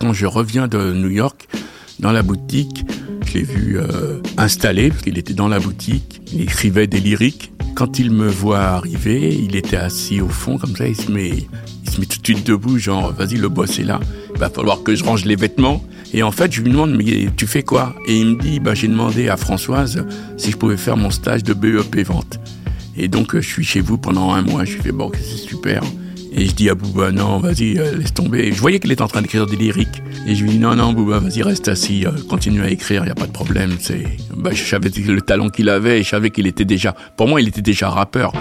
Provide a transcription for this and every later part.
Quand je reviens de New York, dans la boutique, je l'ai vu euh, installé, parce qu'il était dans la boutique, il écrivait des lyriques. Quand il me voit arriver, il était assis au fond, comme ça, il se met, il se met tout de suite debout, genre, vas-y, le boss est là, il va falloir que je range les vêtements. Et en fait, je lui demande, mais tu fais quoi? Et il me dit, bah, j'ai demandé à Françoise si je pouvais faire mon stage de BEP vente. Et donc, je suis chez vous pendant un mois. Je lui fais, bon, c'est super. Et je dis à Bouba, non, vas-y, euh, laisse tomber. Je voyais qu'il était en train d'écrire des lyriques. Et je lui dis, non, non, Bouba, vas-y, reste assis, euh, continue à écrire, il n'y a pas de problème. C'est, bah, je savais le talent qu'il avait et je savais qu'il était déjà, pour moi, il était déjà rappeur.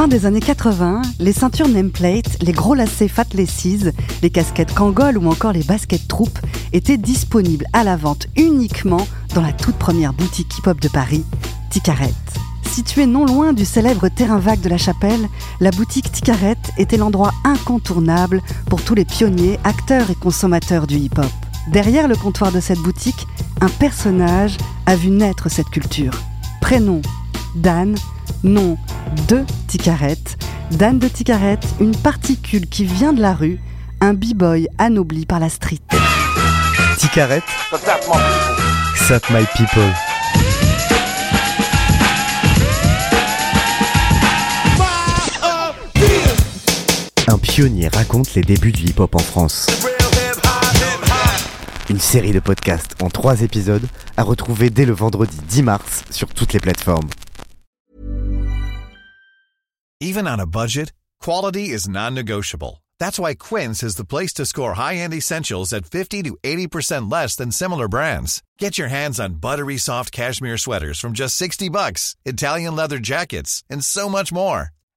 Fin des années 80, les ceintures nameplate, les gros lacets Fat les casquettes Kangol ou encore les baskets Troop étaient disponibles à la vente uniquement dans la toute première boutique hip-hop de Paris, Ticarette. Située non loin du célèbre terrain vague de la Chapelle, la boutique Ticarette était l'endroit incontournable pour tous les pionniers, acteurs et consommateurs du hip-hop. Derrière le comptoir de cette boutique, un personnage a vu naître cette culture. Prénom Dan, nom de Ticarette. Dan de Ticarette, une particule qui vient de la rue, un b-boy anobli par la street. Ticarette. Sap my people. Un pionnier raconte les débuts du hip-hop en France. Une série de podcasts en trois épisodes à retrouver dès le vendredi 10 mars sur toutes les plateformes. Even on a budget, quality is non-negotiable. That's why Quince is the place to score high-end essentials at 50 to 80% less than similar brands. Get your hands on buttery soft cashmere sweaters from just 60 bucks, Italian leather jackets, and so much more.